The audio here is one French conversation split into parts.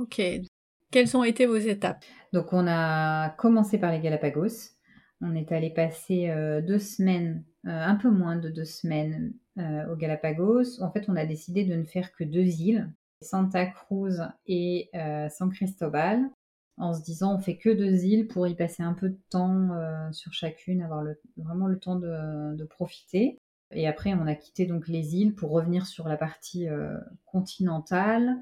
Ok. Quelles ont été vos étapes? Donc on a commencé par les Galapagos. On est allé passer euh, deux semaines, euh, un peu moins de deux semaines euh, aux Galapagos. En fait, on a décidé de ne faire que deux îles, Santa Cruz et San Cristobal, en se disant on fait que deux îles pour y passer un peu de temps sur chacune, avoir vraiment le temps de, de, profiter. Et après, on a quitté donc les îles pour revenir sur la partie continentale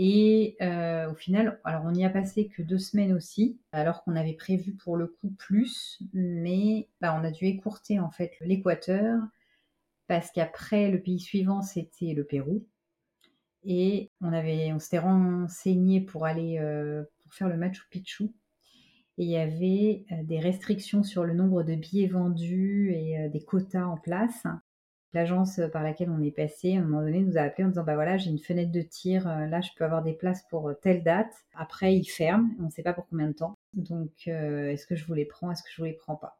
et euh, au final, alors on n'y a passé que deux semaines aussi, alors qu'on avait prévu pour le coup plus, mais bah, on a dû écourter en fait l'équateur parce qu'après le pays suivant c'était le Pérou et on avait, on s'était renseigné pour aller euh, pour faire le Machu Picchu et il y avait euh, des restrictions sur le nombre de billets vendus et des quotas en place. L'agence par laquelle on est passé, à un moment donné, nous a appelé en disant bah voilà, j'ai une fenêtre de tir, euh, là je peux avoir des places pour euh, telle date. Après, ils ferment, on ne sait pas pour combien de temps. Donc, euh, est-ce que je vous les prends, est-ce que je vous les prends pas?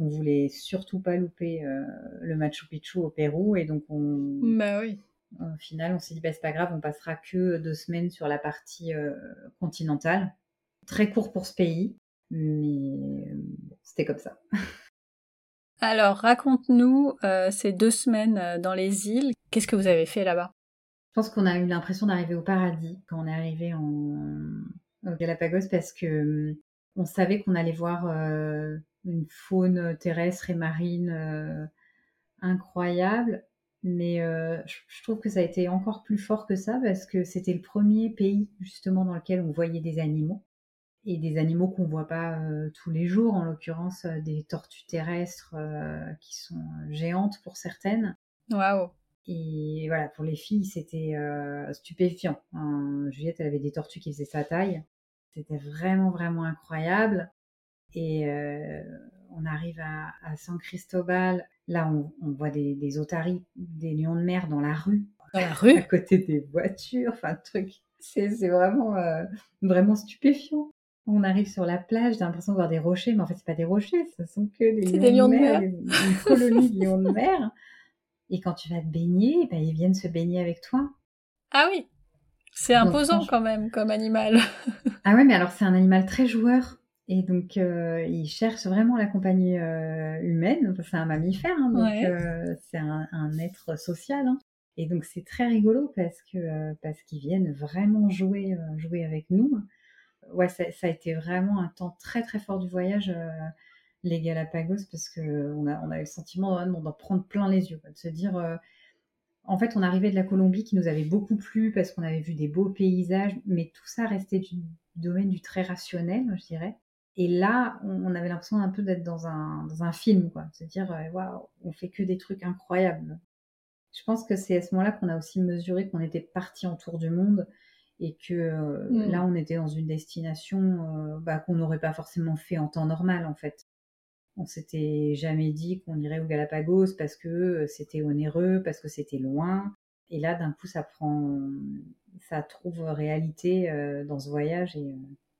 On voulait surtout pas louper le Machu Picchu au Pérou et donc on. Bah oui. Au final, on s'est dit bah c'est pas grave, on passera que deux semaines sur la partie continentale. Très court pour ce pays, mais c'était comme ça. Alors, raconte-nous euh, ces deux semaines euh, dans les îles. Qu'est-ce que vous avez fait là-bas? Je pense qu'on a eu l'impression d'arriver au paradis quand on est arrivé en au Galapagos parce que on savait qu'on allait voir euh, une faune terrestre et marine incroyable. Mais je trouve que ça a été encore plus fort que ça parce que c'était le premier pays justement dans lequel on voyait des animaux et des animaux qu'on voit pas euh, tous les jours, en l'occurrence euh, des tortues terrestres euh, qui sont géantes pour certaines. Waouh Et voilà, pour les filles, c'était stupéfiant. Juliette, elle avait des tortues qui faisaient sa taille. C'était vraiment, vraiment incroyable. Et on arrive à, San Cristobal. Là, on, voit des, des, otaries, des lions de mer dans la rue. Dans la rue? À côté des voitures. Enfin, truc. C'est vraiment, vraiment stupéfiant on arrive sur la plage, j'ai l'impression de voir des rochers, mais en fait, c'est pas des rochers, ce sont que des, lions, de mer, une colonie de lions de mer. Et quand tu vas te baigner, ben, ils viennent se baigner avec toi. Ah oui, c'est imposant quand même comme animal. ah ouais, mais alors c'est un animal très joueur. Et donc, euh, il cherche vraiment la compagnie euh, humaine. c'est un mammifère, hein, donc euh, c'est un, être social. Hein. Et donc, c'est très rigolo parce que parce qu'ils viennent vraiment jouer jouer avec nous ouais, ça, a été vraiment un temps très très fort du voyage, euh, les Galapagos, parce qu'on a, on a eu le sentiment d'en prendre plein les yeux, de se dire. Euh, en fait, on arrivait de la Colombie qui nous avait beaucoup plu parce qu'on avait vu des beaux paysages, mais tout ça restait du domaine du très rationnel, je dirais. Et là, on, avait l'impression un peu d'être dans un, dans un film, quoi. De se dire, euh, waouh, on fait que des trucs incroyables. Je pense que c'est à ce moment-là qu'on a aussi mesuré qu'on était parti en tour du monde et que euh, mm. là on était dans une destination euh, bah, qu'on n'aurait pas forcément fait en temps normal en fait. On s'était jamais dit qu'on irait au Galapagos parce que euh, c'était onéreux, parce que c'était loin. Et là d'un coup ça prend, ça trouve réalité dans ce voyage et,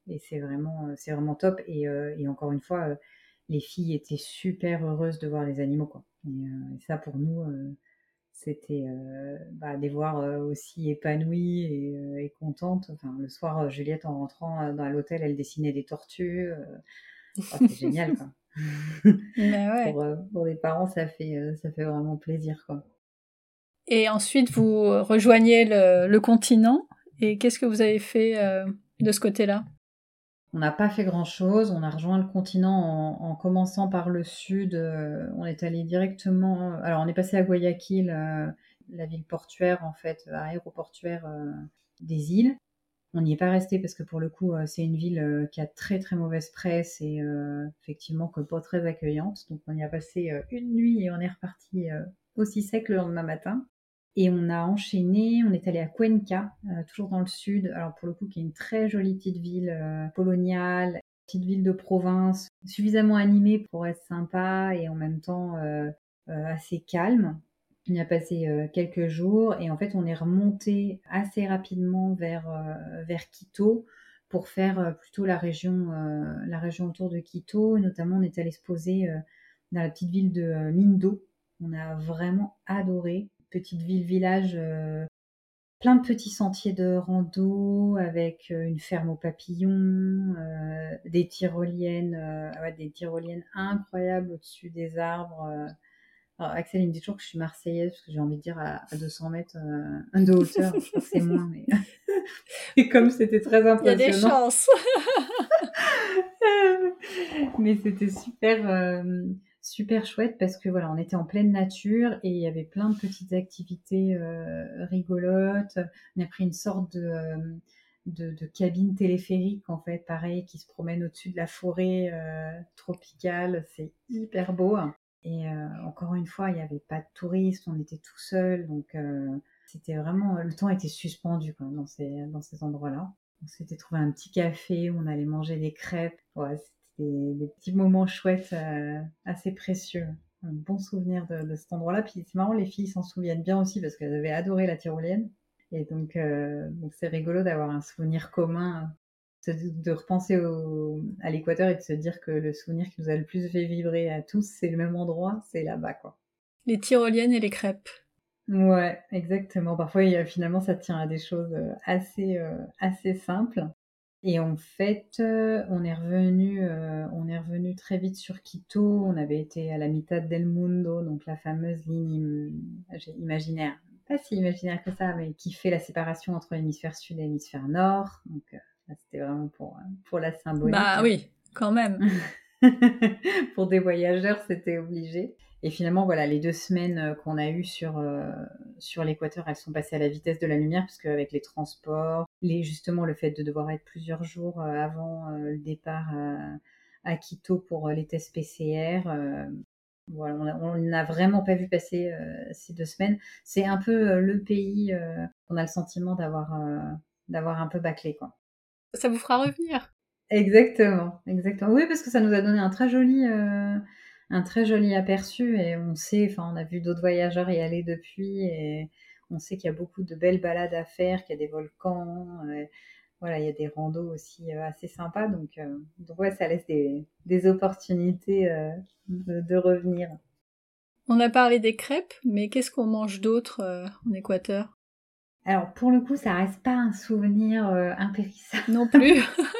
et c'est vraiment, c'est vraiment top. Et, et encore une fois, les filles étaient super heureuses de voir les animaux quoi. et ça pour nous c'était euh, bah, des voir euh, aussi épanouie et, euh, et, contente. Enfin, le soir, Juliette, en rentrant dans l'hôtel, elle dessinait des tortues. c'est génial, quoi. ouais. pour, pour, les parents, ça fait, ça fait vraiment plaisir, quoi. Et ensuite, vous rejoignez le, le continent. Et qu'est-ce que vous avez fait de ce côté-là? On n'a pas fait grand-chose. On a rejoint le continent en, commençant par le sud. Euh, on est allé directement. Alors, on est passé à Guayaquil, euh, la ville portuaire, en fait, aéroportuaire euh, des îles. On n'y est pas resté parce que pour le coup, c'est une ville qui a très très mauvaise presse et effectivement que pas très accueillante. Donc, on y a passé une nuit et on est reparti aussi sec le lendemain matin. Et on a enchaîné, on est allé à Cuenca, euh, toujours dans le sud, alors pour le coup qui est une très jolie petite ville euh, coloniale, petite ville de province, suffisamment animée pour être sympa et en même temps euh, assez calme. On y a passé quelques jours et en fait on est remonté assez rapidement vers, vers Quito pour faire plutôt la région, la région autour de Quito. notamment on est allé se poser dans la petite ville de Mindo. On a vraiment adoré petite ville-village euh, plein de petits sentiers de rando avec une ferme aux papillons, des tyroliennes, des tyroliennes incroyables au-dessus des arbres. Alors, Axel, il me dit toujours que je suis marseillaise parce que j'ai envie de dire à, 200 mètres de hauteur. je c'est moins, mais. Et comme c'était très impressionnant. Il y a des chances. mais c'était super super chouette parce que voilà, on était en pleine nature et il y avait plein de petites activités euh, rigolotes. On a pris une sorte de, euh, de, cabine téléphérique en fait, pareil, qui se promène au-dessus de la forêt euh, tropicale. C'est hyper beau. Et encore une fois, il n'y avait pas de touristes, on était tout seul, donc c'était vraiment le temps était suspendu dans ces dans ces endroits-là. On s'était trouvé un petit café, on allait manger des crêpes. Des, petits moments chouettes, euh, assez précieux. Un bon souvenir de, cet endroit-là. Puis c'est marrant, les filles s'en souviennent bien aussi parce qu'elles avaient adoré la tyrolienne. Et donc, euh, donc c'est rigolo d'avoir un souvenir commun, de, repenser à l'équateur et de se dire que le souvenir qui nous a le plus fait vibrer à tous, c'est le même endroit, c'est là-bas, quoi. Les tyroliennes et les crêpes. Ouais, exactement. Parfois, finalement, ça tient à des choses euh, assez, assez simples. Et en fait, euh, on est revenu, euh, on est revenu très vite sur Quito. On avait été à la mitad del mundo, donc la fameuse ligne imaginaire, pas si imaginaire que ça, mais qui fait la séparation entre l'hémisphère sud et l'hémisphère nord. Donc euh, c'était vraiment pour pour la symbolique. Bah oui, quand même. pour des voyageurs, c'était obligé. Et finalement, voilà, les deux semaines euh, qu'on a eues sur, euh, sur l'équateur, elles sont passées à la vitesse de la lumière, parce qu'avec les transports, justement le fait de devoir être plusieurs jours euh, avant le départ à, Quito pour les tests PCR, voilà, on n'a vraiment pas vu passer ces deux semaines. C'est un peu le pays qu'on a le sentiment d'avoir d'avoir un peu bâclé, quoi. Ça vous fera revenir. Exactement, exactement. Oui, parce que ça nous a donné un très joli un très joli aperçu et on sait, enfin on a vu d'autres voyageurs y aller depuis et on sait qu'il y a beaucoup de belles balades à faire, qu'il y a des volcans, euh, voilà, il y a des randos aussi euh, assez sympas, donc, euh, donc ouais, ça laisse des, des opportunités de, revenir. On a parlé des crêpes, mais qu'est-ce qu'on mange d'autre en Équateur? Alors pour le coup, ça reste pas un souvenir impérissable. Non plus.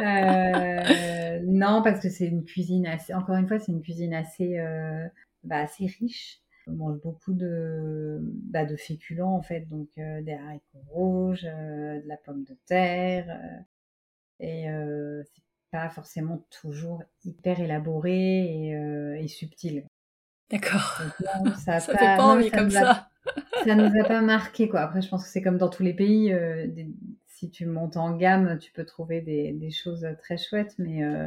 Euh, non, parce que c'est une cuisine assez, encore une fois, c'est une cuisine assez, euh, bah, assez riche. On mange beaucoup de, bah, de féculents en fait, donc euh, des haricots rouges, de la pomme de terre, et c'est pas forcément toujours hyper élaboré et, subtil. D'accord. Ça, ça pas, fait pas envie comme ça. ça nous a pas marqué quoi. Après, je pense que c'est comme dans tous les pays, si tu montes en gamme, tu peux trouver des, choses très chouettes, mais euh,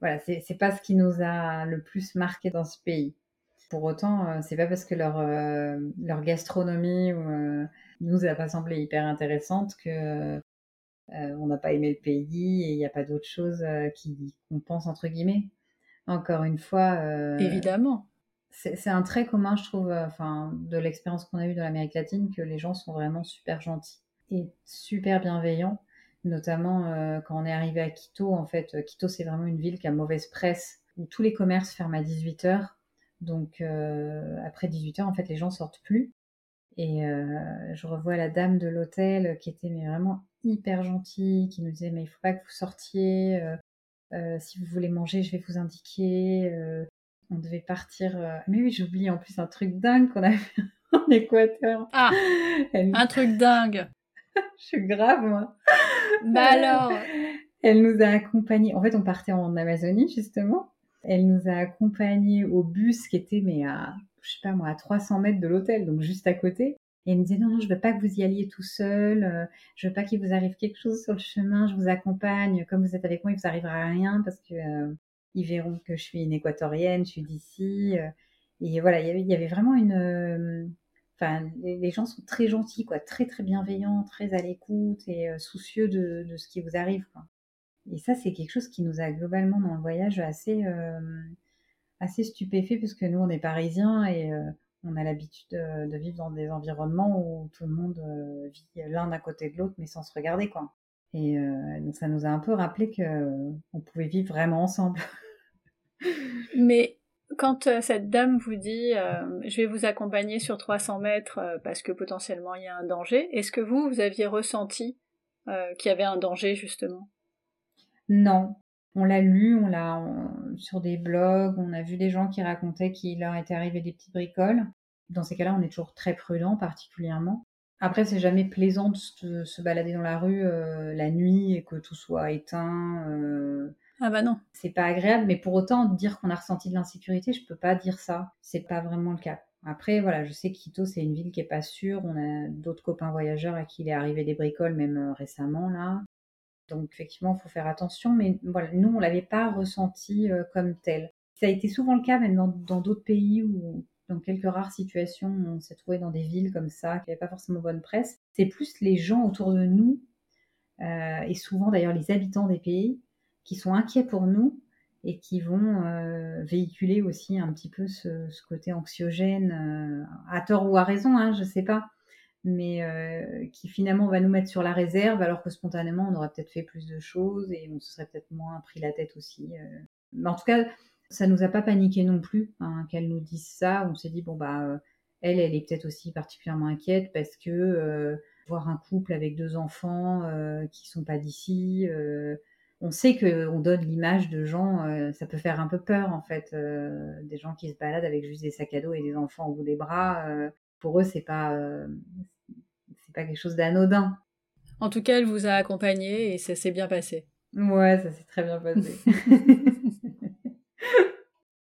voilà, c'est pas ce qui nous a le plus marqué dans ce pays. Pour autant, euh, c'est pas parce que leur, euh, leur gastronomie nous a pas semblé hyper intéressante que on n'a pas aimé le pays et il n'y a pas d'autre chose qui compense entre guillemets. Encore une fois, évidemment. C'est un trait commun, je trouve, enfin, de l'expérience qu'on a eue dans l'Amérique latine, que les gens sont vraiment super gentils et super bienveillant, notamment euh, quand on est arrivé à Quito. En fait, euh, Quito, c'est vraiment une ville qui a mauvaise presse, où tous les commerces ferment à 18h. Donc, euh, après 18h, en fait, les gens sortent plus. Et je revois la dame de l'hôtel qui était mais vraiment hyper gentille, qui nous disait mais il faut pas que vous sortiez. si vous voulez manger, je vais vous indiquer. on devait partir. Mais oui, j'oublie en plus un truc dingue qu'on a fait en Équateur. Ah, un truc dingue. je suis grave, moi. Bah alors Elle nous a accompagnés. En fait, on partait en Amazonie, justement. Elle nous a accompagnés au bus qui était, mais à, je sais pas moi, à 300 mètres de l'hôtel, donc juste à côté. Et elle me disait, non, non, je veux pas que vous y alliez tout seul. Euh, je veux pas qu'il vous arrive quelque chose sur le chemin. Je vous accompagne. Comme vous êtes avec moi, il vous arrivera rien parce que euh, ils verront que je suis une équatorienne, je suis d'ici. Euh. et voilà, il y avait vraiment une Enfin, les, gens sont très gentils, quoi, très très bienveillants, très à l'écoute et euh, soucieux de, ce qui vous arrive. Et ça, c'est quelque chose qui nous a globalement dans le voyage assez, euh, assez stupéfait, parce que nous, on est parisiens et euh, on a l'habitude de, vivre dans des environnements où tout le monde vit l'un à côté de l'autre, mais sans se regarder, quoi. Et ça nous a un peu rappelé que on pouvait vivre vraiment ensemble. mais quand cette dame vous dit je vais vous accompagner sur 300 mètres parce que potentiellement il y a un danger, est-ce que vous, vous aviez ressenti qu'il y avait un danger justement? Non, on l'a lu, on l'a sur des blogs, on a vu des gens qui racontaient qu'il leur était arrivé des petites bricoles. Dans ces cas-là, on est toujours très prudent, particulièrement. Après, c'est jamais plaisant de se, balader dans la rue euh, la nuit et que tout soit éteint. Ah bah non. C'est pas agréable, mais pour autant, dire qu'on a ressenti de l'insécurité, je peux pas dire ça. C'est pas vraiment le cas. Après, voilà, je sais Quito, c'est une ville qui est pas sûre. On a d'autres copains voyageurs à qui il est arrivé des bricoles, même euh, récemment, là. Donc effectivement, il faut faire attention, mais voilà, nous, on l'avait pas ressenti euh, comme tel. Ça a été souvent le cas, même dans d'autres pays où, dans quelques rares situations, on s'est trouvé dans des villes comme ça, qui n'avaient pas forcément bonne presse. C'est plus les gens autour de nous, euh, et souvent d'ailleurs les habitants des pays, qui sont inquiets pour nous et qui vont euh, véhiculer aussi un petit peu ce, côté anxiogène, à tort ou à raison, hein, je ne sais pas mais euh, qui finalement va nous mettre sur la réserve, alors que spontanément, on aurait peut-être fait plus de choses et on se serait peut-être moins pris la tête aussi. Euh. Mais en tout cas, ça nous a pas paniqué non plus hein, qu'elle nous dise ça. On s'est dit, bon, bah, euh, elle, elle est peut-être aussi particulièrement inquiète parce que voir un couple avec deux enfants qui sont pas d'ici, on sait qu'on donne l'image de gens, ça peut faire un peu peur en fait, des gens qui se baladent avec juste des sacs à dos et des enfants au bout des bras. pour eux, c'est pas c'est pas quelque chose d'anodin. En tout cas, elle vous a accompagné et ça s'est bien passé. Ouais, ça s'est très bien passé.